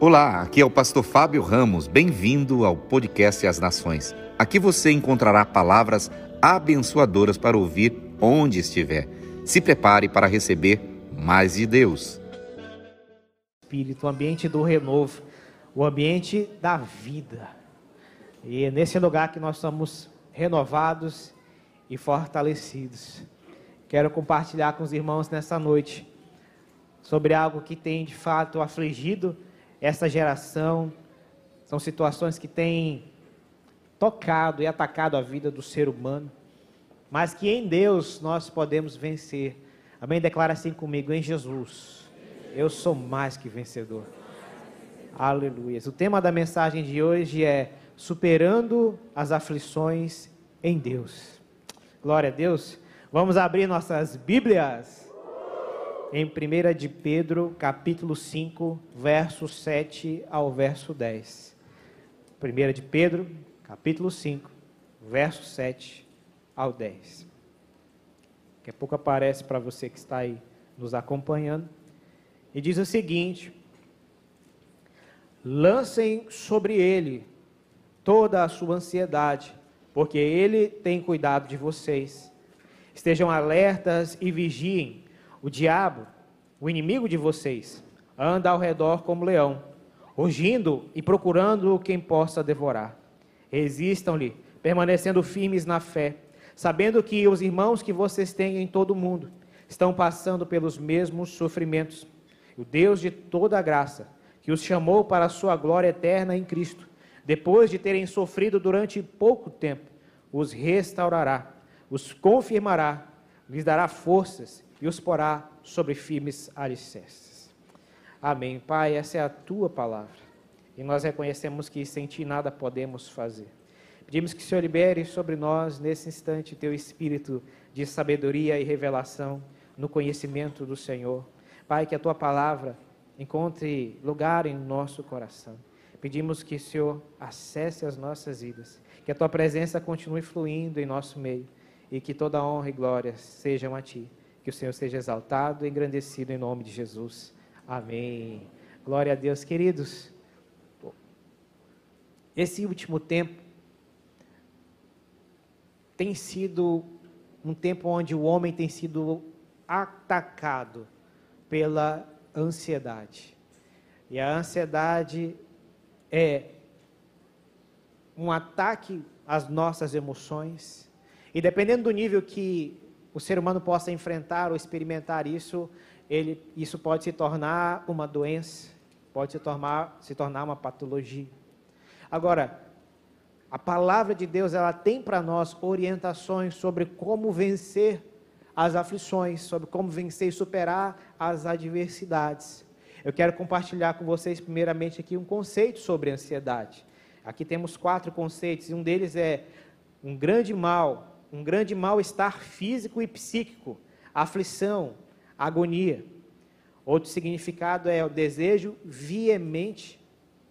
Olá, aqui é o pastor Fábio Ramos. Bem-vindo ao podcast As Nações. Aqui você encontrará palavras abençoadoras para ouvir onde estiver. Se prepare para receber mais de Deus. Espírito, o ambiente do renovo, o ambiente da vida. E é nesse lugar que nós somos renovados e fortalecidos. Quero compartilhar com os irmãos nessa noite sobre algo que tem de fato afligido essa geração. São situações que têm tocado e atacado a vida do ser humano, mas que em Deus nós podemos vencer. Amém? Declara assim comigo, em Jesus, eu sou mais que vencedor. Aleluia. O tema da mensagem de hoje é superando as aflições em Deus. Glória a Deus. Vamos abrir nossas Bíblias em 1 de Pedro, capítulo 5, verso 7 ao verso 10. 1 de Pedro, capítulo 5, verso 7 ao 10. Daqui a pouco aparece para você que está aí nos acompanhando. E diz o seguinte: Lancem sobre ele toda a sua ansiedade, porque ele tem cuidado de vocês. Estejam alertas e vigiem. O diabo, o inimigo de vocês, anda ao redor como leão, rugindo e procurando quem possa devorar. Resistam-lhe, permanecendo firmes na fé, sabendo que os irmãos que vocês têm em todo o mundo estão passando pelos mesmos sofrimentos. O Deus de toda a graça, que os chamou para a sua glória eterna em Cristo, depois de terem sofrido durante pouco tempo, os restaurará os confirmará, lhes dará forças e os porá sobre firmes alicerces. Amém. Pai, essa é a tua palavra. E nós reconhecemos que sem ti nada podemos fazer. Pedimos que o Senhor libere sobre nós, nesse instante, teu espírito de sabedoria e revelação no conhecimento do Senhor. Pai, que a tua palavra encontre lugar em nosso coração. Pedimos que o Senhor acesse as nossas vidas, que a tua presença continue fluindo em nosso meio e que toda honra e glória sejam a Ti. Que o Senhor seja exaltado e engrandecido em nome de Jesus. Amém. Glória a Deus, queridos. Esse último tempo tem sido um tempo onde o homem tem sido atacado pela ansiedade. E a ansiedade é um ataque às nossas emoções, e dependendo do nível que o ser humano possa enfrentar ou experimentar isso, ele, isso pode se tornar uma doença, pode se tornar, se tornar uma patologia. Agora, a palavra de Deus ela tem para nós orientações sobre como vencer as aflições, sobre como vencer e superar as adversidades. Eu quero compartilhar com vocês, primeiramente, aqui um conceito sobre ansiedade. Aqui temos quatro conceitos, e um deles é um grande mal um grande mal-estar físico e psíquico, aflição, agonia. Outro significado é o desejo veemente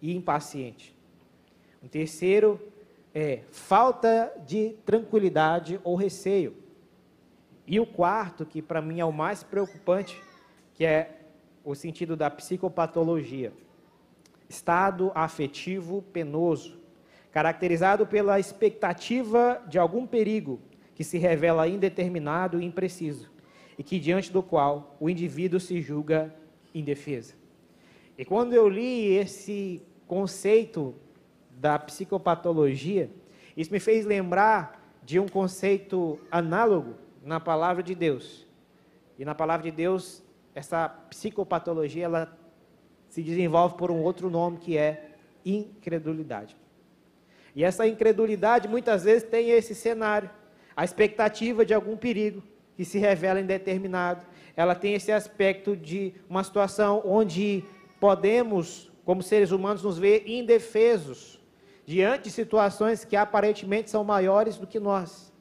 e impaciente. Um terceiro é falta de tranquilidade ou receio. E o quarto, que para mim é o mais preocupante, que é o sentido da psicopatologia. Estado afetivo penoso, caracterizado pela expectativa de algum perigo que se revela indeterminado e impreciso, e que diante do qual o indivíduo se julga indefesa. E quando eu li esse conceito da psicopatologia, isso me fez lembrar de um conceito análogo na palavra de Deus. E na palavra de Deus, essa psicopatologia ela se desenvolve por um outro nome que é incredulidade. E essa incredulidade muitas vezes tem esse cenário a expectativa de algum perigo que se revela indeterminado. Ela tem esse aspecto de uma situação onde podemos, como seres humanos, nos ver indefesos diante de situações que aparentemente são maiores do que nós.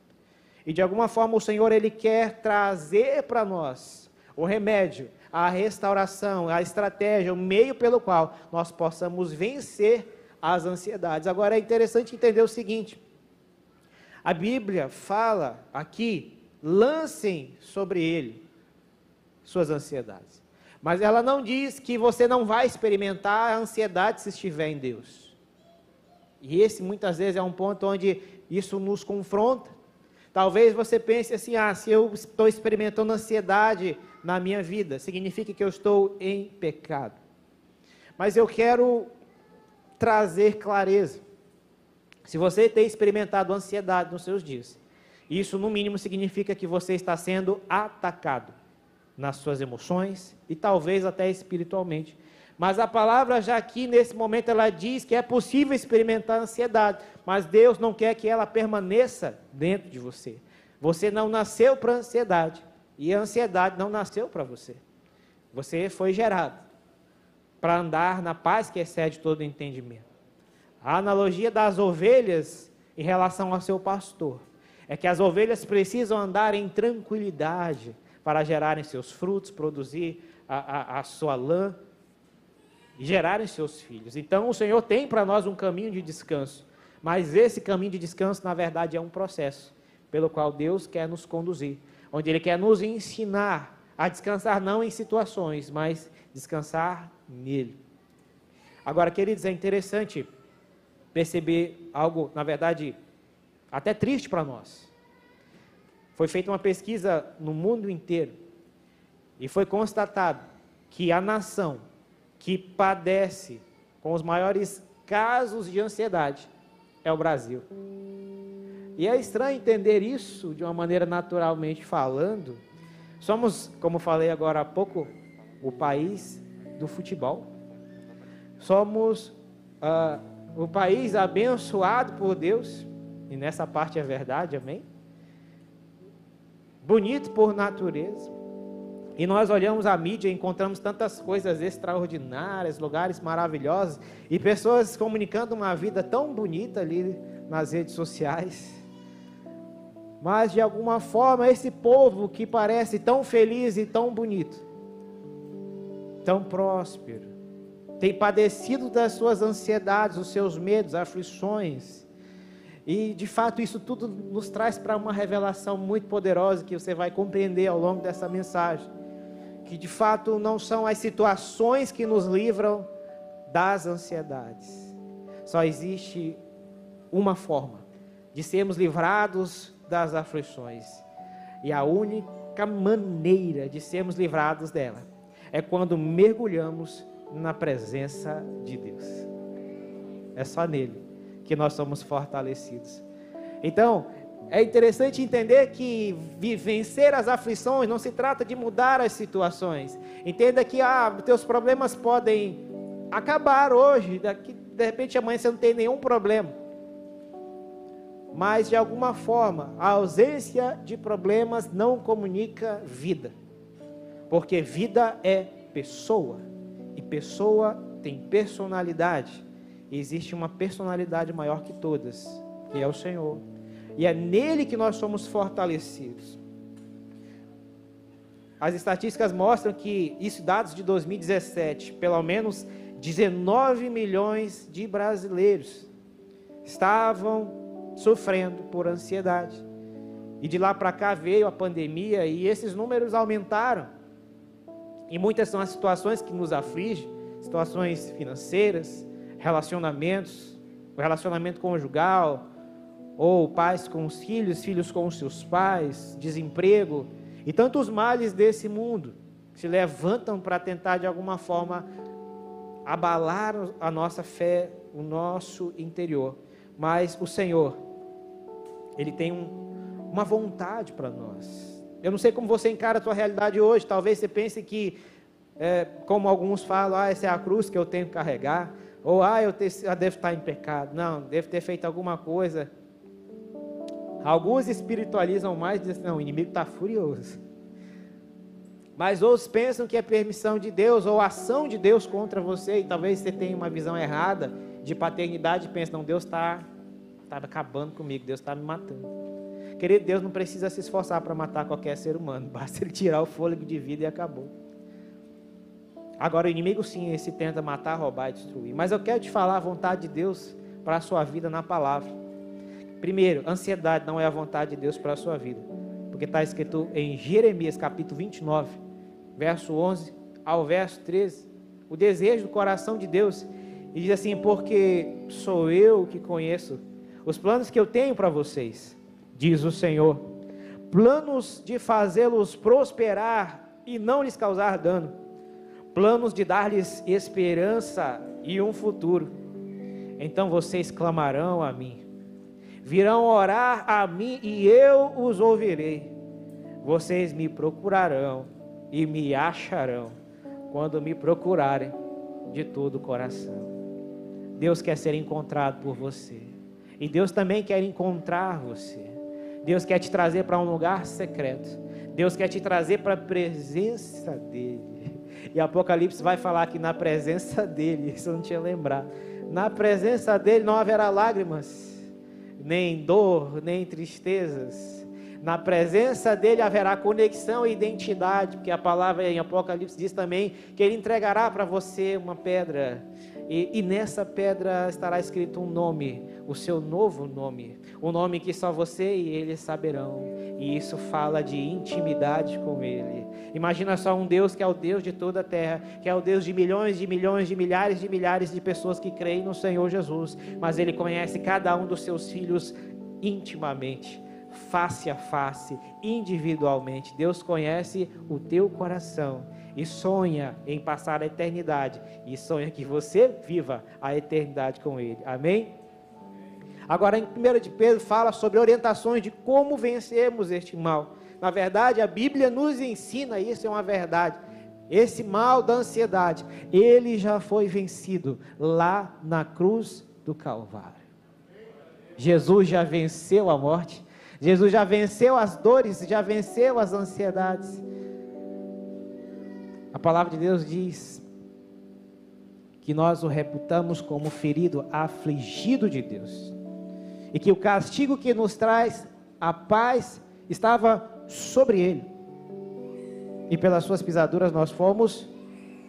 E de alguma forma o Senhor ele quer trazer para nós o remédio, a restauração, a estratégia, o meio pelo qual nós possamos vencer as ansiedades. Agora é interessante entender o seguinte: a Bíblia fala aqui: lancem sobre ele suas ansiedades. Mas ela não diz que você não vai experimentar a ansiedade se estiver em Deus. E esse muitas vezes é um ponto onde isso nos confronta. Talvez você pense assim: ah, se eu estou experimentando ansiedade na minha vida, significa que eu estou em pecado. Mas eu quero trazer clareza. Se você tem experimentado ansiedade nos seus dias, isso no mínimo significa que você está sendo atacado nas suas emoções e talvez até espiritualmente. Mas a palavra já aqui nesse momento ela diz que é possível experimentar ansiedade, mas Deus não quer que ela permaneça dentro de você. Você não nasceu para ansiedade e a ansiedade não nasceu para você. Você foi gerado para andar na paz que excede todo entendimento. A analogia das ovelhas em relação ao seu pastor é que as ovelhas precisam andar em tranquilidade para gerarem seus frutos, produzir a, a, a sua lã e gerarem seus filhos. Então o Senhor tem para nós um caminho de descanso, mas esse caminho de descanso, na verdade, é um processo pelo qual Deus quer nos conduzir, onde Ele quer nos ensinar a descansar não em situações, mas descansar nele. Agora, queridos, é interessante perceber algo, na verdade, até triste para nós. Foi feita uma pesquisa no mundo inteiro e foi constatado que a nação que padece com os maiores casos de ansiedade é o Brasil. E é estranho entender isso de uma maneira naturalmente falando. Somos, como falei agora há pouco, o país do futebol. Somos uh, o país abençoado por Deus, e nessa parte é verdade, amém? Bonito por natureza. E nós olhamos a mídia e encontramos tantas coisas extraordinárias, lugares maravilhosos e pessoas comunicando uma vida tão bonita ali nas redes sociais. Mas de alguma forma, esse povo que parece tão feliz e tão bonito, tão próspero, tem padecido das suas ansiedades, os seus medos, aflições. E de fato isso tudo nos traz para uma revelação muito poderosa que você vai compreender ao longo dessa mensagem. Que de fato não são as situações que nos livram das ansiedades. Só existe uma forma de sermos livrados das aflições. E a única maneira de sermos livrados dela é quando mergulhamos na presença de Deus. É só nele que nós somos fortalecidos. Então, é interessante entender que vencer as aflições não se trata de mudar as situações. Entenda que ah, teus problemas podem acabar hoje, daqui, de repente amanhã você não tem nenhum problema. Mas de alguma forma, a ausência de problemas não comunica vida. Porque vida é pessoa. E pessoa tem personalidade. E existe uma personalidade maior que todas, que é o Senhor. E é nele que nós somos fortalecidos. As estatísticas mostram que, isso dados de 2017, pelo menos 19 milhões de brasileiros estavam sofrendo por ansiedade. E de lá para cá veio a pandemia e esses números aumentaram. E muitas são as situações que nos afligem, situações financeiras, relacionamentos, o relacionamento conjugal, ou pais com os filhos, filhos com os seus pais, desemprego e tantos males desse mundo se levantam para tentar de alguma forma abalar a nossa fé, o nosso interior. Mas o Senhor, Ele tem um, uma vontade para nós. Eu não sei como você encara a sua realidade hoje. Talvez você pense que, é, como alguns falam, ah, essa é a cruz que eu tenho que carregar. Ou, ah, eu, te, eu devo estar em pecado. Não, devo ter feito alguma coisa. Alguns espiritualizam mais e dizem, não, o inimigo está furioso. Mas outros pensam que é permissão de Deus ou ação de Deus contra você. E talvez você tenha uma visão errada de paternidade e pense, não, Deus está tá acabando comigo, Deus está me matando. Querido, Deus não precisa se esforçar para matar qualquer ser humano, basta ele tirar o fôlego de vida e acabou. Agora, o inimigo sim, esse tenta matar, roubar e destruir. Mas eu quero te falar a vontade de Deus para a sua vida na palavra. Primeiro, ansiedade não é a vontade de Deus para a sua vida. Porque está escrito em Jeremias capítulo 29, verso 11 ao verso 13, o desejo do coração de Deus, e diz assim: Porque sou eu que conheço os planos que eu tenho para vocês, diz o Senhor, planos de fazê-los prosperar e não lhes causar dano, planos de dar-lhes esperança e um futuro. Então vocês clamarão a mim, virão orar a mim e eu os ouvirei. Vocês me procurarão e me acharão quando me procurarem de todo o coração. Deus quer ser encontrado por você. E Deus também quer encontrar você. Deus quer te trazer para um lugar secreto. Deus quer te trazer para a presença dEle. E Apocalipse vai falar que na presença dEle, isso eu não tinha lembrado. Na presença dEle não haverá lágrimas, nem dor, nem tristezas. Na presença dele haverá conexão e identidade, porque a palavra em Apocalipse diz também que ele entregará para você uma pedra e, e, nessa pedra estará escrito um nome, o seu novo nome, um nome que só você e ele saberão. E isso fala de intimidade com ele. Imagina só um Deus que é o Deus de toda a terra, que é o Deus de milhões, de milhões, de milhares, de milhares de pessoas que creem no Senhor Jesus, mas ele conhece cada um dos seus filhos intimamente face a face, individualmente. Deus conhece o teu coração e sonha em passar a eternidade e sonha que você viva a eternidade com Ele. Amém? Agora, em 1 de Pedro, fala sobre orientações de como vencermos este mal. Na verdade, a Bíblia nos ensina isso, é uma verdade. Esse mal da ansiedade, ele já foi vencido lá na cruz do Calvário. Jesus já venceu a morte, Jesus já venceu as dores, já venceu as ansiedades. A palavra de Deus diz que nós o reputamos como ferido, afligido de Deus, e que o castigo que nos traz a paz estava sobre ele, e pelas suas pisaduras nós fomos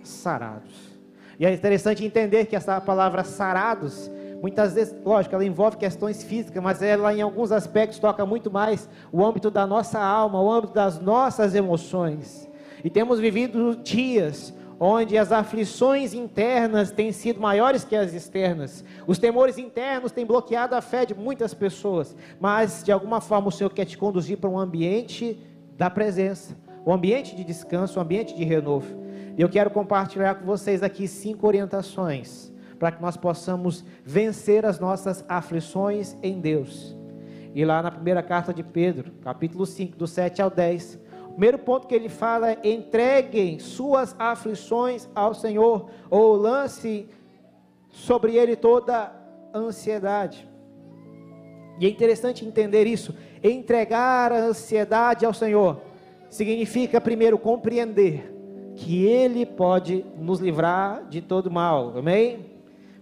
sarados. E é interessante entender que essa palavra sarados Muitas vezes, lógico, ela envolve questões físicas, mas ela em alguns aspectos toca muito mais o âmbito da nossa alma, o âmbito das nossas emoções. E temos vivido dias onde as aflições internas têm sido maiores que as externas. Os temores internos têm bloqueado a fé de muitas pessoas, mas de alguma forma o Senhor quer te conduzir para um ambiente da presença, um ambiente de descanso, um ambiente de renovo. E eu quero compartilhar com vocês aqui cinco orientações para que nós possamos vencer as nossas aflições em Deus. E lá na primeira carta de Pedro, capítulo 5, do 7 ao 10, o primeiro ponto que ele fala é: entreguem suas aflições ao Senhor, ou lance sobre ele toda ansiedade. E é interessante entender isso. Entregar a ansiedade ao Senhor significa, primeiro, compreender que Ele pode nos livrar de todo mal. Amém?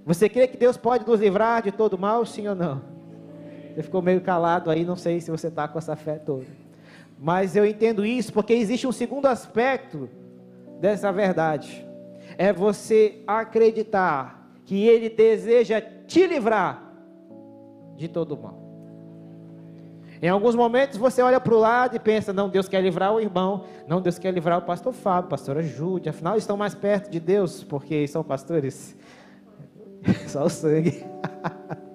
Você crê que Deus pode nos livrar de todo mal, sim ou não? Você ficou meio calado aí, não sei se você está com essa fé toda. Mas eu entendo isso porque existe um segundo aspecto dessa verdade. É você acreditar que Ele deseja te livrar de todo mal. Em alguns momentos você olha para o lado e pensa: não, Deus quer livrar o irmão, não, Deus quer livrar o pastor Fábio, pastora Júlia, afinal estão mais perto de Deus porque são pastores. Só o sangue.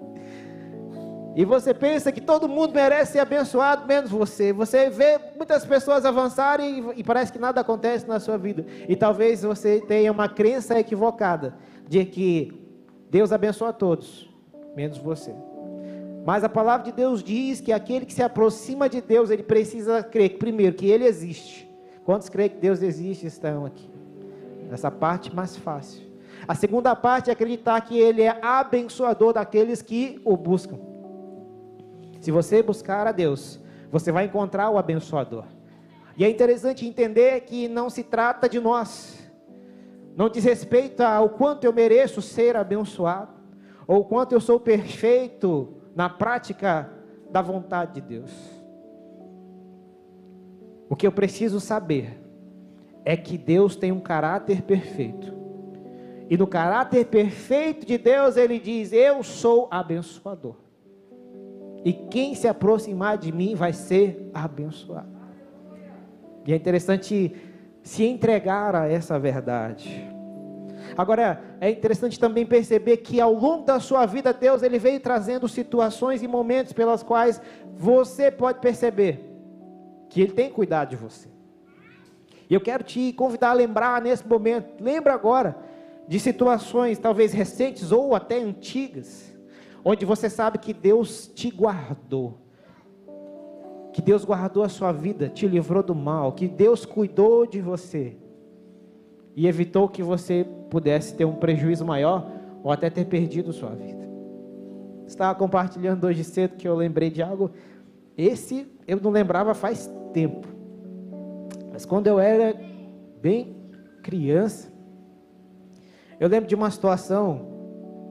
e você pensa que todo mundo merece ser abençoado, menos você. Você vê muitas pessoas avançarem e, parece que nada acontece na sua vida. E talvez você tenha uma crença equivocada de que Deus abençoa todos, menos você. Mas a palavra de Deus diz que aquele que se aproxima de Deus, ele precisa crer, primeiro, que ele existe. Quantos creem que Deus existe estão aqui? Essa parte mais fácil. A segunda parte é acreditar que Ele é abençoador daqueles que o buscam. Se você buscar a Deus, você vai encontrar o abençoador. E é interessante entender que não se trata de nós, não diz respeito ao quanto eu mereço ser abençoado, ou quanto eu sou perfeito na prática da vontade de Deus. O que eu preciso saber é que Deus tem um caráter perfeito e no caráter perfeito de Deus, ele diz: Eu sou abençoador. E quem se aproximar de mim vai ser abençoado. E é interessante se entregar a essa verdade. Agora, é interessante também perceber que ao longo da sua vida, Deus ele veio trazendo situações e momentos pelas quais você pode perceber que Ele tem cuidado de você. E eu quero te convidar a lembrar nesse momento, lembra agora, de situações talvez recentes ou até antigas, onde você sabe que Deus te guardou, que Deus guardou a sua vida, te livrou do mal, que Deus cuidou de você e evitou que você pudesse ter um prejuízo maior ou até ter perdido sua vida. Estava compartilhando hoje cedo que eu lembrei de algo. Esse eu não lembrava faz tempo. Mas quando eu era bem criança, eu lembro de uma situação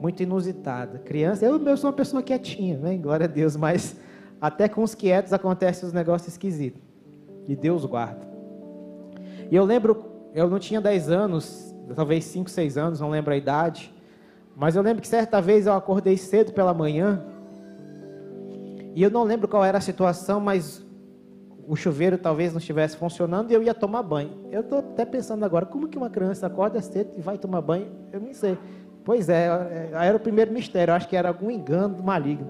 muito inusitada. Criança, eu, eu sou uma pessoa quietinha, né? Glória a Deus, mas até com os quietos acontecem os negócios esquisitos. E Deus guarda. E eu lembro, eu não tinha 10 anos, talvez 5, 6 anos, não lembro a idade. Mas eu lembro que certa vez eu acordei cedo pela manhã. E eu não lembro qual era a situação, mas o chuveiro talvez não estivesse funcionando e eu ia tomar banho. Eu estou até pensando agora, como que uma criança acorda cedo e vai tomar banho? Eu não sei. Pois é, era o primeiro mistério, acho que era algum engano maligno.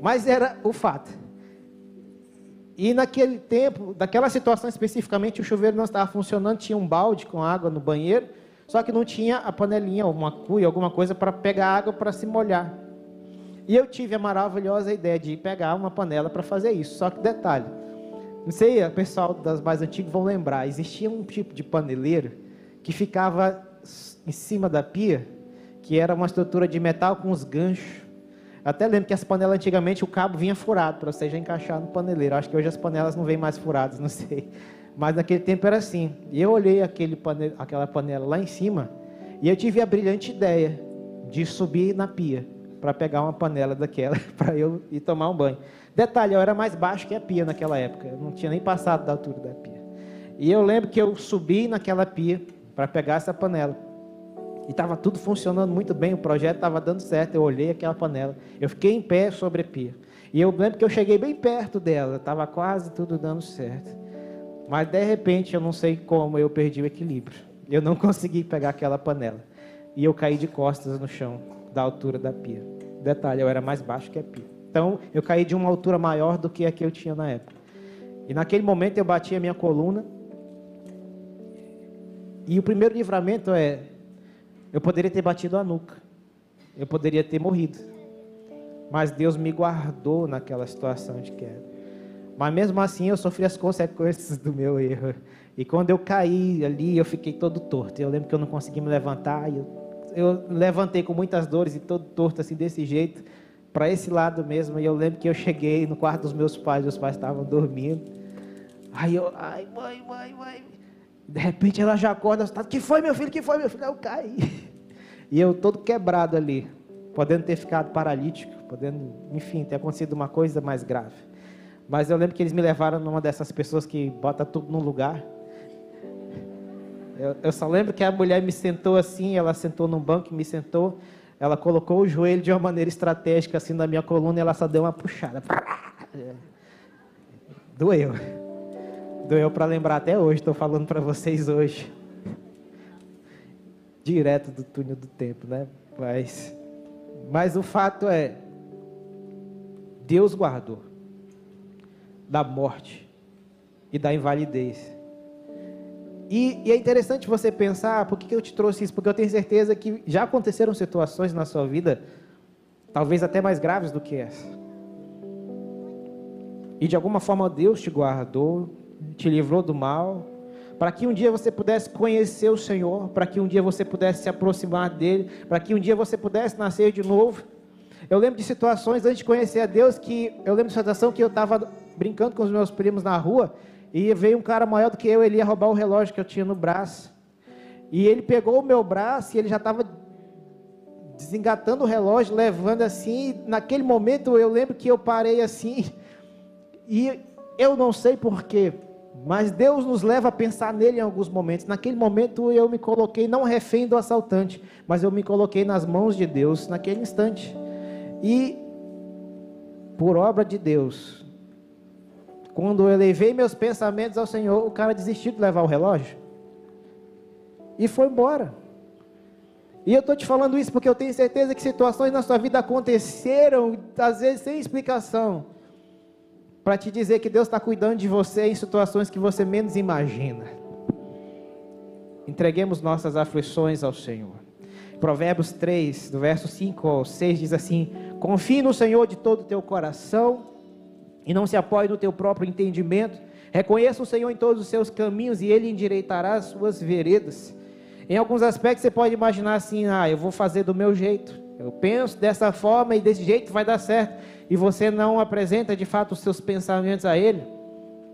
Mas era o fato. E naquele tempo, daquela situação especificamente, o chuveiro não estava funcionando, tinha um balde com água no banheiro, só que não tinha a panelinha, uma cuia, alguma coisa para pegar água para se molhar. E eu tive a maravilhosa ideia de pegar uma panela para fazer isso. Só que detalhe, não sei, o pessoal das mais antigas vão lembrar, existia um tipo de paneleiro que ficava em cima da pia, que era uma estrutura de metal com os ganchos. Até lembro que as panelas antigamente o cabo vinha furado para você já encaixar no paneleiro. Acho que hoje as panelas não vêm mais furadas, não sei. Mas naquele tempo era assim. E eu olhei aquele panela, aquela panela lá em cima e eu tive a brilhante ideia de subir na pia para pegar uma panela daquela para eu ir tomar um banho. Detalhe, eu era mais baixo que a pia naquela época, eu não tinha nem passado da altura da pia. E eu lembro que eu subi naquela pia para pegar essa panela. E estava tudo funcionando muito bem, o projeto estava dando certo. Eu olhei aquela panela, eu fiquei em pé sobre a pia. E eu lembro que eu cheguei bem perto dela, estava quase tudo dando certo. Mas de repente, eu não sei como, eu perdi o equilíbrio. Eu não consegui pegar aquela panela. E eu caí de costas no chão da altura da pia. Detalhe, eu era mais baixo que a pia. Então, eu caí de uma altura maior do que a que eu tinha na época. E naquele momento eu bati a minha coluna. E o primeiro livramento é: eu poderia ter batido a nuca. Eu poderia ter morrido. Mas Deus me guardou naquela situação de queda. Mas mesmo assim eu sofri as consequências do meu erro. E quando eu caí ali, eu fiquei todo torto. Eu lembro que eu não consegui me levantar. Eu eu levantei com muitas dores e todo torto assim desse jeito para esse lado mesmo. E eu lembro que eu cheguei no quarto dos meus pais, os pais estavam dormindo. Aí eu, ai, mãe, mãe, mãe. De repente ela já acorda, que foi meu filho, que foi meu filho? Eu caí. E eu todo quebrado ali, podendo ter ficado paralítico, podendo, enfim, ter acontecido uma coisa mais grave. Mas eu lembro que eles me levaram numa dessas pessoas que bota tudo no lugar. Eu, eu, só lembro que a mulher me sentou assim, ela sentou num banco me sentou. Ela colocou o joelho de uma maneira estratégica assim na minha coluna e ela só deu uma puxada. Doeu. Doeu para lembrar até hoje, estou falando para vocês hoje. Direto do túnel do tempo, né? Mas, mas o fato é, Deus guardou da morte e da invalidez e, e, é interessante você pensar, por que, que eu te trouxe isso? Porque eu tenho certeza que já aconteceram situações na sua vida, talvez até mais graves do que essa. E de alguma forma Deus te guardou, te livrou do mal, para que um dia você pudesse conhecer o Senhor, para que um dia você pudesse se aproximar dele, para que um dia você pudesse nascer de novo. Eu lembro de situações antes de conhecer a Deus que eu lembro de situação que eu estava brincando com os meus primos na rua e veio um cara maior do que eu, ele ia roubar o relógio que eu tinha no braço. E ele pegou o meu braço e ele já estava desengatando o relógio, levando assim. Naquele momento eu lembro que eu parei assim. E eu não sei porquê, mas Deus nos leva a pensar nele em alguns momentos. Naquele momento eu me coloquei não refém do assaltante, mas eu me coloquei nas mãos de Deus naquele instante. E por obra de Deus, quando eu levei meus pensamentos ao Senhor, o cara desistiu de levar o relógio e foi embora. E eu estou te falando isso porque eu tenho certeza que situações na sua vida aconteceram, às vezes sem explicação, para te dizer que Deus está cuidando de você em situações que você menos imagina. Entreguemos nossas aflições ao Senhor. Provérbios 3, do verso 5 ao 6, diz assim: Confie no Senhor de todo o teu coração e não se apoie no teu próprio entendimento. Reconheça o Senhor em todos os seus caminhos e Ele endireitará as suas veredas. Em alguns aspectos você pode imaginar assim: ah, eu vou fazer do meu jeito. Eu penso dessa forma e desse jeito vai dar certo. E você não apresenta de fato os seus pensamentos a Ele.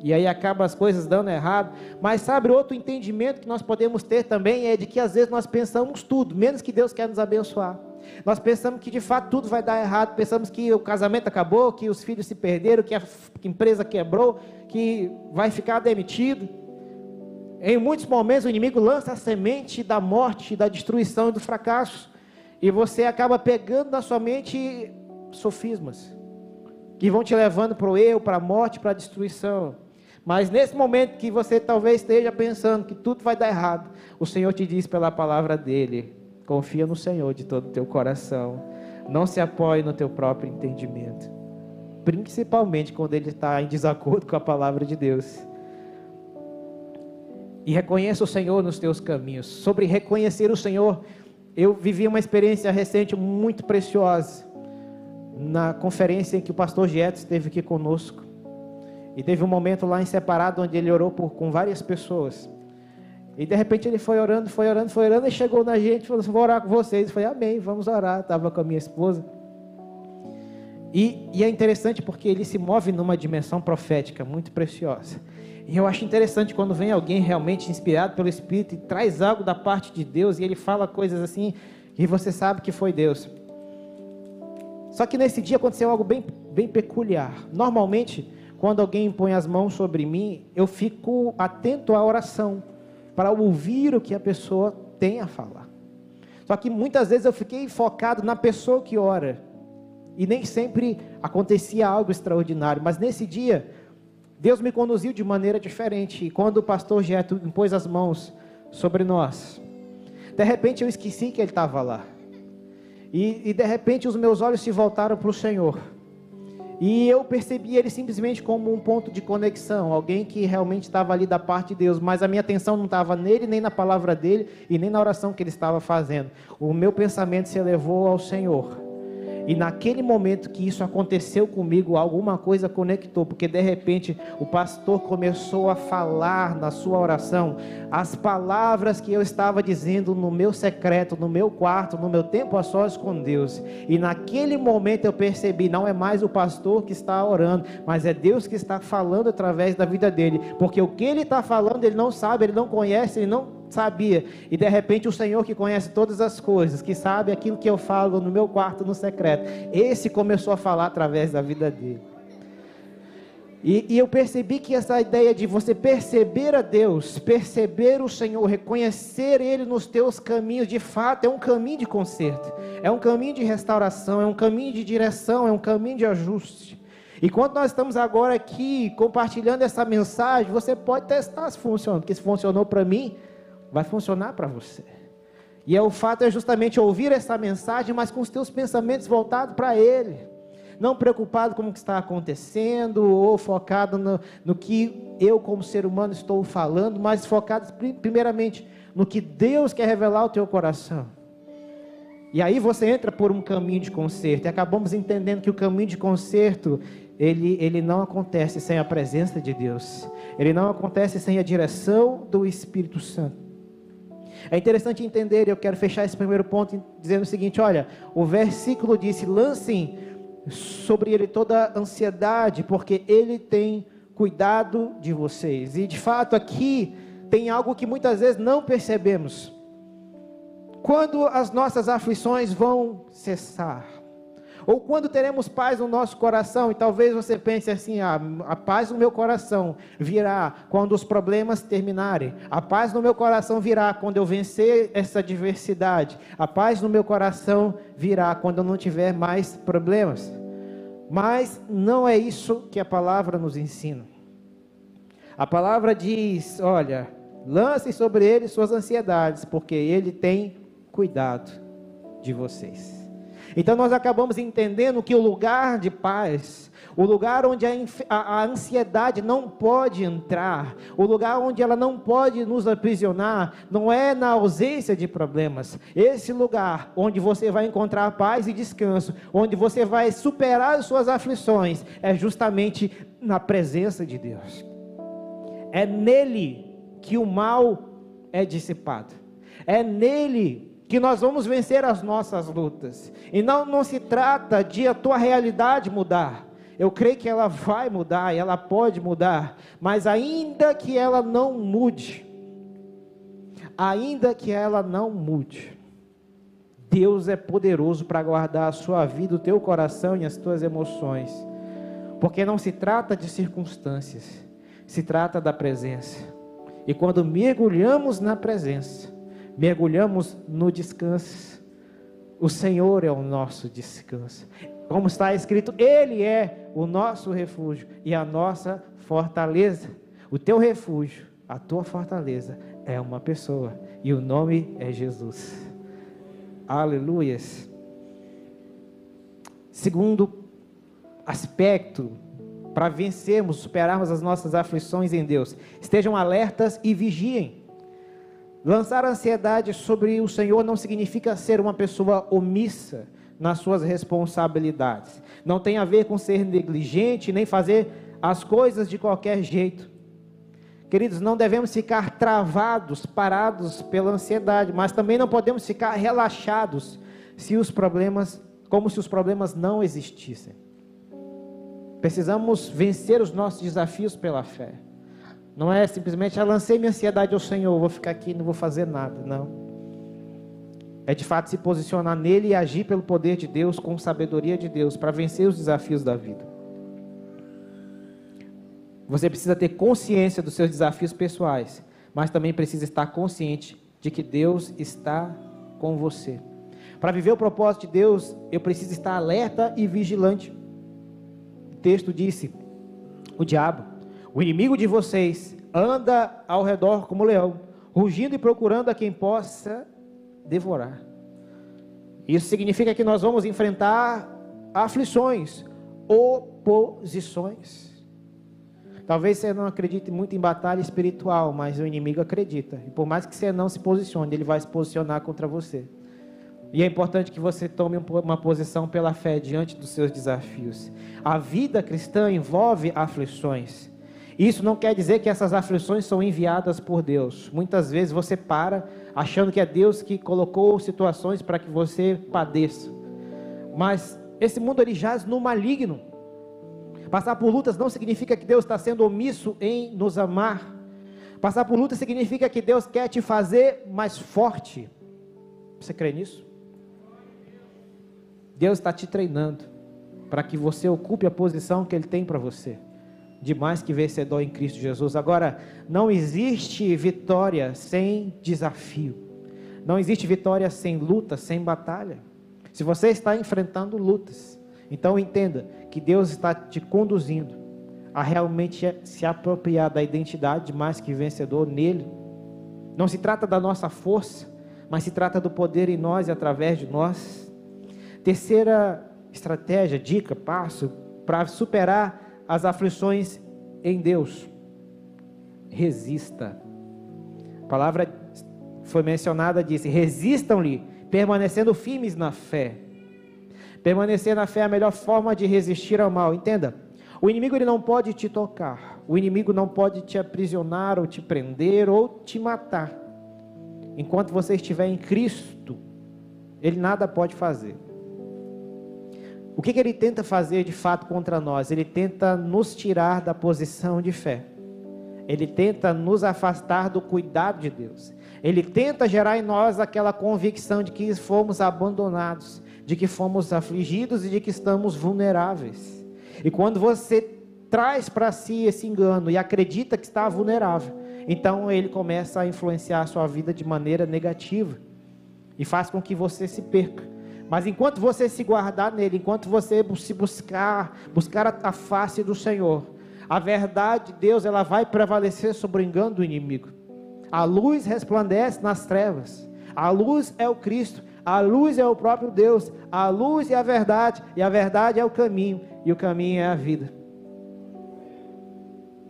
E aí acaba as coisas dando errado. Mas sabe, outro entendimento que nós podemos ter também é de que às vezes nós pensamos tudo, menos que Deus quer nos abençoar. Nós pensamos que de fato tudo vai dar errado, pensamos que o casamento acabou, que os filhos se perderam, que a empresa quebrou, que vai ficar demitido. Em muitos momentos o inimigo lança a semente da morte, da destruição e do fracasso. E você acaba pegando na sua mente sofismas que vão te levando para o erro, para a morte, para a destruição. Mas nesse momento que você talvez esteja pensando que tudo vai dar errado, o Senhor te diz pela palavra dele: confia no Senhor de todo o teu coração, não se apoie no teu próprio entendimento, principalmente quando ele está em desacordo com a palavra de Deus. E reconheça o Senhor nos teus caminhos. Sobre reconhecer o Senhor, eu vivi uma experiência recente muito preciosa. Na conferência em que o pastor Gieto esteve aqui conosco. E teve um momento lá em separado onde ele orou por, com várias pessoas. E de repente ele foi orando, foi orando, foi orando, e chegou na gente e falou assim: Vou orar com vocês. Eu falei: Amém, vamos orar. Estava com a minha esposa. E, e é interessante porque ele se move numa dimensão profética muito preciosa. E eu acho interessante quando vem alguém realmente inspirado pelo Espírito e traz algo da parte de Deus e ele fala coisas assim e você sabe que foi Deus. Só que nesse dia aconteceu algo bem, bem peculiar. Normalmente, quando alguém põe as mãos sobre mim, eu fico atento à oração para ouvir o que a pessoa tem a falar. Só que muitas vezes eu fiquei focado na pessoa que ora. E nem sempre acontecia algo extraordinário. Mas nesse dia, Deus me conduziu de maneira diferente. E quando o pastor Geto impôs as mãos sobre nós, de repente eu esqueci que ele estava lá. E, e, de repente os meus olhos se voltaram para o Senhor. E eu percebi ele simplesmente como um ponto de conexão, alguém que realmente estava ali da parte de Deus, mas a minha atenção não estava nele, nem na palavra dele e nem na oração que ele estava fazendo. O meu pensamento se elevou ao Senhor. E naquele momento que isso aconteceu comigo, alguma coisa conectou, porque de repente o pastor começou a falar na sua oração as palavras que eu estava dizendo no meu secreto, no meu quarto, no meu tempo a sós com Deus. E naquele momento eu percebi, não é mais o pastor que está orando, mas é Deus que está falando através da vida dele, porque o que ele está falando ele não sabe, ele não conhece, ele não sabia. E de repente o Senhor que conhece todas as coisas, que sabe aquilo que eu falo no meu quarto no secreto, esse começou a falar através da vida dele. E, e, eu percebi que essa ideia de você perceber a Deus, perceber o Senhor, reconhecer Ele nos teus caminhos, de fato é um caminho de conserto, é um caminho de restauração, é um caminho de direção, é um caminho de ajuste. E quando nós estamos agora aqui compartilhando essa mensagem, você pode testar se funciona, porque se funcionou para mim, vai funcionar para você. E é o fato é justamente ouvir essa mensagem, mas com os teus pensamentos voltados para Ele. Não preocupado com o que está acontecendo, ou focado no, no que eu, como ser humano, estou falando, mas focado primeiramente no que Deus quer revelar ao teu coração. E aí você entra por um caminho de conserto. E acabamos entendendo que o caminho de conserto, ele, ele não acontece sem a presença de Deus. Ele não acontece sem a direção do Espírito Santo. É interessante entender, eu quero fechar esse primeiro ponto dizendo o seguinte: olha, o versículo disse: lancem sobre ele toda ansiedade, porque ele tem cuidado de vocês. E de fato, aqui tem algo que muitas vezes não percebemos. Quando as nossas aflições vão cessar? Ou quando teremos paz no nosso coração, e talvez você pense assim: ah, a paz no meu coração virá quando os problemas terminarem, a paz no meu coração virá quando eu vencer essa diversidade, a paz no meu coração virá quando eu não tiver mais problemas. Mas não é isso que a palavra nos ensina. A palavra diz: olha, lancem sobre ele suas ansiedades, porque ele tem cuidado de vocês. Então nós acabamos entendendo que o lugar de paz, o lugar onde a, a, ansiedade não pode entrar, o lugar onde ela não pode nos aprisionar, não é na ausência de problemas. Esse lugar onde você vai encontrar paz e descanso, onde você vai superar as suas aflições, é justamente na presença de Deus. É nele que o mal é dissipado. É nele que nós vamos vencer as nossas lutas. E não, não se trata de a tua realidade mudar. Eu creio que ela vai mudar, ela pode mudar, mas ainda que ela não mude, ainda que ela não mude, Deus é poderoso para guardar a sua vida, o teu coração e as tuas emoções, porque não se trata de circunstâncias, se trata da presença. E quando mergulhamos na presença, mergulhamos no descanso. O Senhor é o nosso descanso. Como está escrito, Ele é o nosso refúgio e a nossa fortaleza. O teu refúgio, a tua fortaleza é uma pessoa e o nome é Jesus. Aleluias. Segundo aspecto para vencermos, superarmos as nossas aflições em Deus, estejam alertas e vigiem. Lançar ansiedade sobre o Senhor não significa ser uma pessoa omissa nas suas responsabilidades. Não tem a ver com ser negligente, nem fazer as coisas de qualquer jeito. Queridos, não devemos ficar travados, parados pela ansiedade, mas também não podemos ficar relaxados se os problemas, como se os problemas não existissem. Precisamos vencer os nossos desafios pela fé. Não é simplesmente, ah, lancei minha ansiedade ao Senhor, vou ficar aqui não vou fazer nada. Não. É de fato se posicionar nele e agir pelo poder de Deus, com sabedoria de Deus, para vencer os desafios da vida. Você precisa ter consciência dos seus desafios pessoais, mas também precisa estar consciente de que Deus está com você. Para viver o propósito de Deus, eu preciso estar alerta e vigilante. O texto disse: o diabo o inimigo de vocês anda ao redor como leão, rugindo e procurando a quem possa devorar. Isso significa que nós vamos enfrentar aflições, oposições. Talvez você não acredite muito em batalha espiritual, mas o inimigo acredita. E por mais que você não se posicione, ele vai se posicionar contra você. E é importante que você tome uma posição pela fé diante dos seus desafios. A vida cristã envolve aflições. Isso não quer dizer que essas aflições são enviadas por Deus. Muitas vezes você para achando que é Deus que colocou situações para que você padeça. Mas esse mundo ele jaz no maligno. Passar por lutas não significa que Deus está sendo omisso em nos amar. Passar por lutas significa que Deus quer te fazer mais forte. Você crê nisso? Deus está te treinando para que você ocupe a posição que Ele tem para você de mais que vencedor em Cristo Jesus. Agora, não existe vitória sem desafio. Não existe vitória sem luta, sem batalha. Se você está enfrentando lutas, então entenda que Deus está te conduzindo a realmente se apropriar da identidade de mais que vencedor nele. Não se trata da nossa força, mas se trata do poder em nós e através de nós. Terceira estratégia, dica, passo para superar as aflições em Deus. Resista. A palavra foi mencionada, disse: resistam-lhe, permanecendo firmes na fé. Permanecer na fé é a melhor forma de resistir ao mal. Entenda, o inimigo ele não pode te tocar, o inimigo não pode te aprisionar ou te prender ou te matar. Enquanto você estiver em Cristo, ele nada pode fazer. O que, que ele tenta fazer de fato contra nós? Ele tenta nos tirar da posição de fé. Ele tenta nos afastar do cuidado de Deus. Ele tenta gerar em nós aquela convicção de que fomos abandonados, de que fomos afligidos e de que estamos vulneráveis. E quando você traz para si esse engano e acredita que está vulnerável, então ele começa a influenciar a sua vida de maneira negativa e faz com que você se perca. Mas enquanto você se guardar nele, enquanto você se buscar, buscar a face do Senhor, A verdade de Deus, ela vai prevalecer sobre o engano do inimigo. A luz resplandece nas trevas. A luz é o Cristo. A luz é o próprio Deus. A luz é a verdade. E a verdade é o caminho. E o caminho é a vida.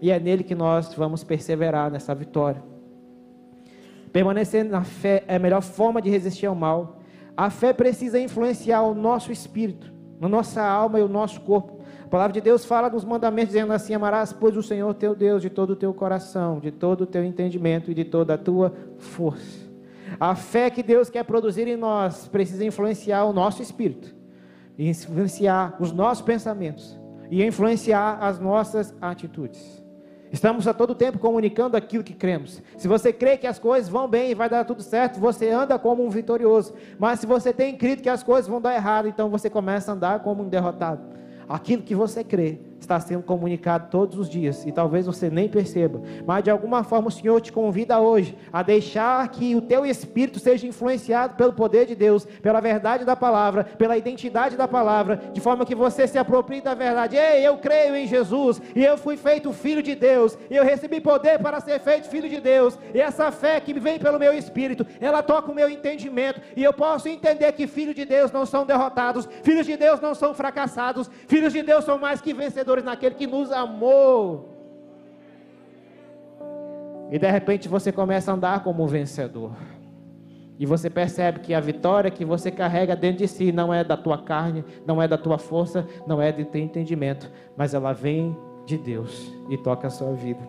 E é nele que nós vamos perseverar nessa vitória. Permanecer na fé é a melhor forma de resistir ao mal. A fé precisa influenciar o nosso espírito, a nossa alma e o nosso corpo. A palavra de Deus fala nos mandamentos dizendo assim: Amarás, pois, o Senhor teu Deus de todo o teu coração, de todo o teu entendimento e de toda a tua força. A fé que Deus quer produzir em nós precisa influenciar o nosso espírito, influenciar os nossos pensamentos e influenciar as nossas atitudes. Estamos a todo tempo comunicando aquilo que cremos. Se você crê que as coisas vão bem e vai dar tudo certo, você anda como um vitorioso. Mas se você tem crido que as coisas vão dar errado, então você começa a andar como um derrotado. Aquilo que você crê está sendo comunicado todos os dias e talvez você nem perceba, mas de alguma forma o Senhor te convida hoje a deixar que o teu espírito seja influenciado pelo poder de Deus, pela verdade da palavra, pela identidade da palavra, de forma que você se aproprie da verdade. Ei, eu creio em Jesus e eu fui feito filho de Deus, e eu recebi poder para ser feito filho de Deus, e essa fé que vem pelo meu espírito, ela toca o meu entendimento, e eu posso entender que filhos de Deus não são derrotados, filhos de Deus não são fracassados, filhos de Deus são mais que vencedores vencedores naquele que nos amou. E de repente você começa a andar como um vencedor. E você percebe que a vitória que você carrega dentro de si não é da tua carne, não é da tua força, não é do teu entendimento, mas ela vem de Deus e toca a sua vida.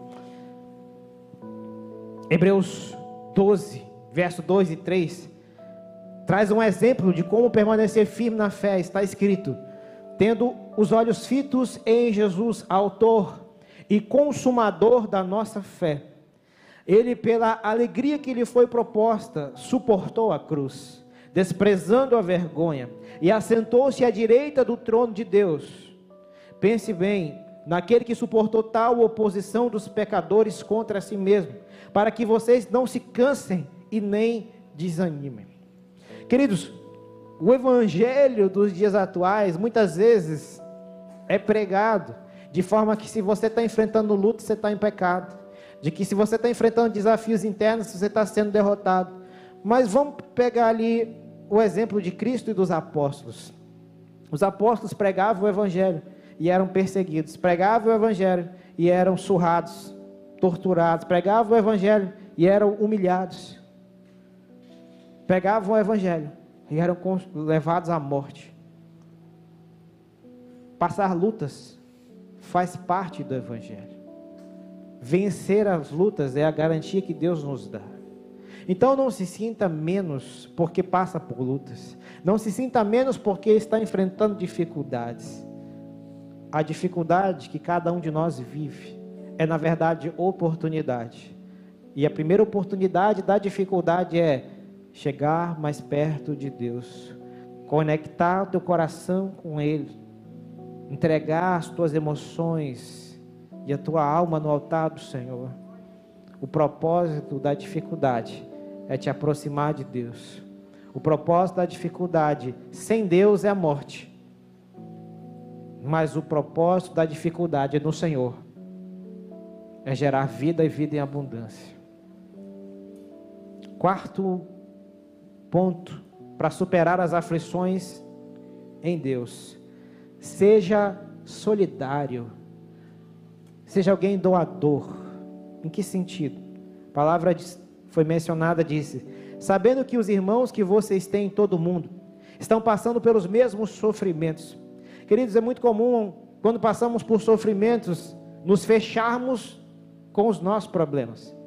Hebreus 12, verso 2 e 3, traz um exemplo de como permanecer firme na fé. Está escrito: tendo os olhos fitos em Jesus, autor e consumador da nossa fé. Ele, pela alegria que lhe foi proposta, suportou a cruz, desprezando a vergonha, e assentou-se à direita do trono de Deus. Pense bem naquele que suportou tal oposição dos pecadores contra si mesmo, para que vocês não se cansem e nem desanimem. Queridos, o evangelho dos dias atuais muitas vezes é pregado de forma que se você está enfrentando luta, você está em pecado. De que se você está enfrentando desafios internos, você está sendo derrotado. Mas vamos pegar ali o exemplo de Cristo e dos apóstolos. Os apóstolos pregavam o evangelho e eram perseguidos. Pregavam o evangelho e eram surrados, torturados. Pregavam o evangelho e eram humilhados. Pregavam o evangelho e eram levados à morte. Passar lutas faz parte do Evangelho. Vencer as lutas é a garantia que Deus nos dá. Então não se sinta menos porque passa por lutas. Não se sinta menos porque está enfrentando dificuldades. A dificuldade que cada um de nós vive é, na verdade, oportunidade. E a primeira oportunidade da dificuldade é chegar mais perto de Deus, conectar o teu coração com Ele, entregar as tuas emoções e a tua alma no altar do Senhor. O propósito da dificuldade é te aproximar de Deus. O propósito da dificuldade sem Deus é a morte. Mas o propósito da dificuldade no Senhor é gerar vida e vida em abundância. Quarto ponto para superar as aflições em Deus. Seja solidário. Seja alguém doador. Em que sentido? A palavra foi mencionada disse: sabendo que os irmãos que vocês têm em todo o mundo estão passando pelos mesmos sofrimentos. Queridos, é muito comum quando passamos por sofrimentos nos fecharmos com os nossos problemas.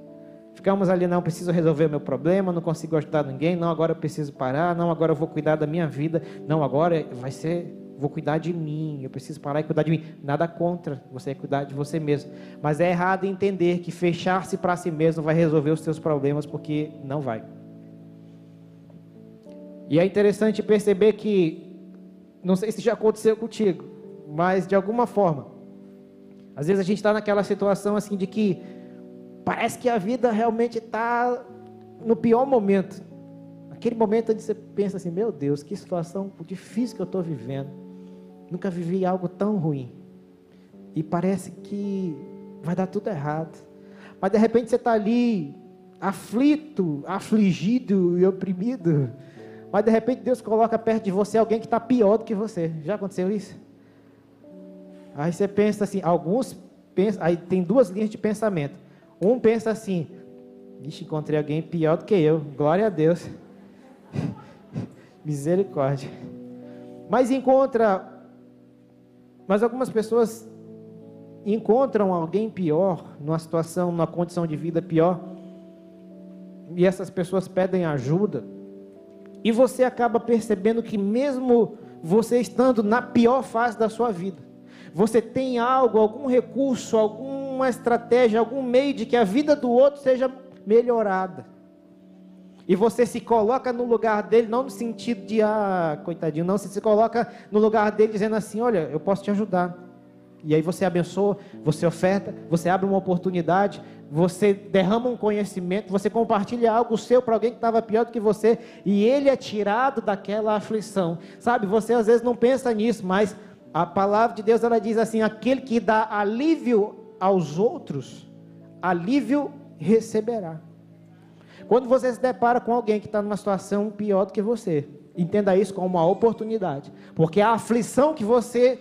Ficamos ali, não preciso resolver o meu problema, não consigo ajudar ninguém, não, agora eu preciso parar, não, agora eu vou cuidar da minha vida, não, agora vai ser, vou cuidar de mim, eu preciso parar e cuidar de mim. Nada contra você cuidar de você mesmo, mas é errado entender que fechar-se para si mesmo vai resolver os seus problemas, porque não vai. E é interessante perceber que, não sei se já aconteceu contigo, mas de alguma forma, às vezes a gente está naquela situação assim de que Parece que a vida realmente está no pior momento. Aquele momento onde você pensa assim: meu Deus, que situação difícil que eu estou vivendo. Nunca vivi algo tão ruim. e parece que vai dar tudo errado. Mas de repente você está ali, aflito, afligido e oprimido. Mas de repente Deus coloca perto de você alguém que está pior do que você. Já aconteceu isso? Aí você pensa assim, alguns pensam, aí tem duas linhas de pensamento. Um pensa assim, vixe, encontrei alguém pior do que eu, glória a Deus. Misericórdia. Mas encontra, mas algumas pessoas encontram alguém pior, numa situação, numa condição de vida pior, e essas pessoas pedem ajuda, e você acaba percebendo que mesmo você estando na pior fase da sua vida, você tem algo, algum recurso, alguma estratégia, algum meio de que a vida do outro seja melhorada. E você se coloca no lugar dele, não no sentido de, ah, coitadinho, não, você se coloca no lugar dele dizendo assim: olha, eu posso te ajudar. E aí você abençoa, você oferta, você abre uma oportunidade, você derrama um conhecimento, você compartilha algo seu para alguém que estava pior do que você, e ele é tirado daquela aflição. Sabe, você às vezes não pensa nisso, mas a palavra de Deus ela diz assim: aquele que dá alívio aos outros, alívio receberá. Quando você se depara com alguém que está numa situação pior do que você, entenda isso como uma oportunidade, porque a aflição que você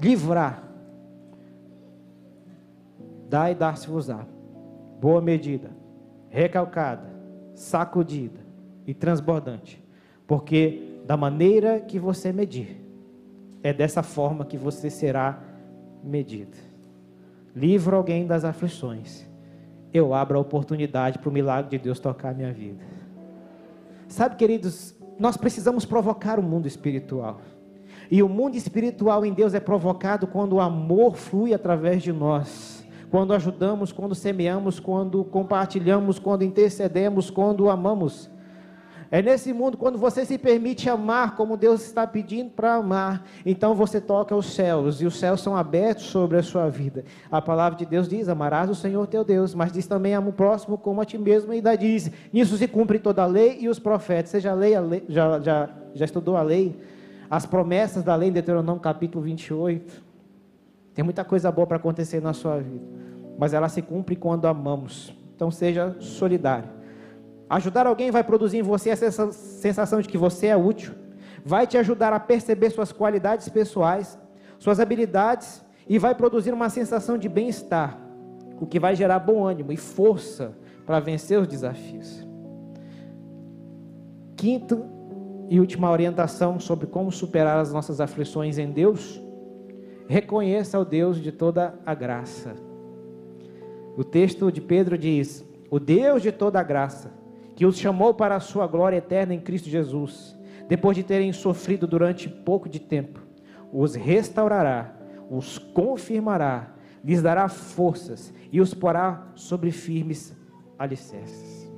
livrar, dá e dar-se-vos-á, boa medida, recalcada, sacudida e transbordante, porque da maneira que você medir, é dessa forma que você será medido. Livro alguém das aflições eu abro a oportunidade para o milagre de Deus tocar a minha vida. Sabe, queridos, nós precisamos provocar o mundo espiritual. E o mundo espiritual em Deus é provocado quando o amor flui através de nós. Quando ajudamos, quando semeamos, quando compartilhamos, quando intercedemos, quando amamos. É nesse mundo, quando você se permite amar como Deus está pedindo para amar, então você toca os céus, e os céus são abertos sobre a sua vida. A palavra de Deus diz: Amarás o Senhor teu Deus, mas diz também: Ama o próximo como a ti mesmo, e ainda diz: Nisso se cumpre toda a lei e os profetas. Você já, lei, lei, já, já, já estudou a lei? As promessas da lei em Deuteronômio capítulo 28. Tem muita coisa boa para acontecer na sua vida, mas ela se cumpre quando amamos. Então seja solidário. Ajudar alguém vai produzir em você essa sensação de que você é útil, vai te ajudar a perceber suas qualidades pessoais, suas habilidades e vai produzir uma sensação de bem-estar, o que vai gerar bom ânimo e força para vencer os desafios. Quinto e última orientação sobre como superar as nossas aflições em Deus: reconheça o Deus de toda a graça. O texto de Pedro diz: O Deus de toda a graça que os chamou para a sua glória eterna em Cristo Jesus, depois de terem sofrido durante pouco de tempo, os restaurará, os confirmará, lhes dará forças e os porá sobre firmes alicerces.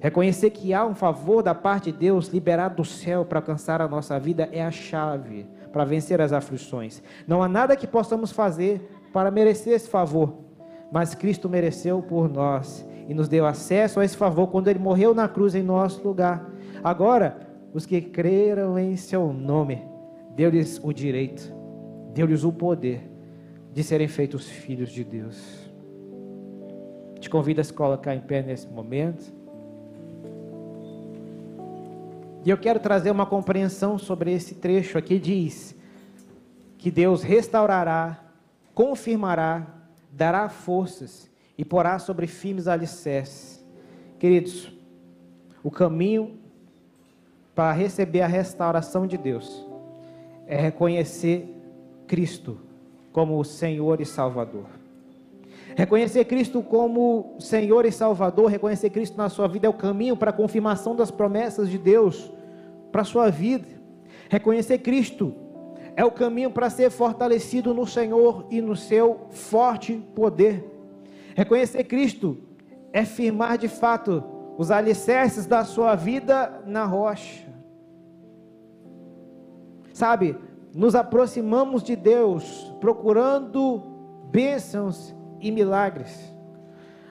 Reconhecer que há um favor da parte de Deus liberado do céu para alcançar a nossa vida é a chave para vencer as aflições. Não há nada que possamos fazer para merecer esse favor mas Cristo mereceu por nós e nos deu acesso a esse favor quando ele morreu na cruz em nosso lugar. Agora, os que creram em seu nome, deu-lhes o direito, deu-lhes o poder de serem feitos filhos de Deus. Te convido a se colocar em pé nesse momento. E eu quero trazer uma compreensão sobre esse trecho aqui. Diz que Deus restaurará, confirmará dará forças e porá sobre firmes alicerces. Queridos, o caminho para receber a restauração de Deus é reconhecer Cristo como o Senhor e Salvador. Reconhecer Cristo como Senhor e Salvador, reconhecer Cristo na sua vida é o caminho para a confirmação das promessas de Deus para a sua vida. Reconhecer Cristo é o caminho para ser fortalecido no Senhor e no seu forte poder. Reconhecer Cristo é firmar de fato os alicerces da sua vida na rocha. Sabe, nos aproximamos de Deus procurando bênçãos e milagres,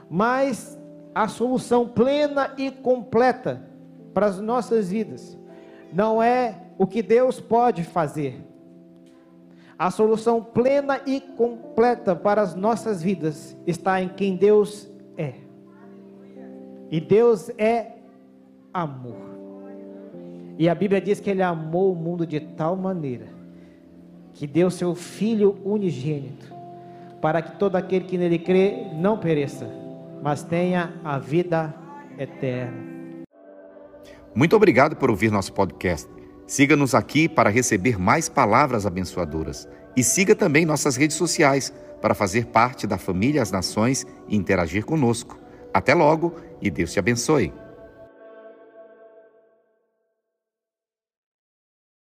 mas a solução plena e completa para as nossas vidas não é o que Deus pode fazer. A solução plena e completa para as nossas vidas está em quem Deus é. E Deus é amor. E a Bíblia diz que ele amou o mundo de tal maneira que deu seu filho unigênito para que todo aquele que nele crê não pereça, mas tenha a vida eterna. Muito obrigado por ouvir nosso podcast. Siga-nos aqui para receber mais palavras abençoadoras. E siga também nossas redes sociais para fazer parte da família As Nações e interagir conosco. Até logo e Deus te abençoe.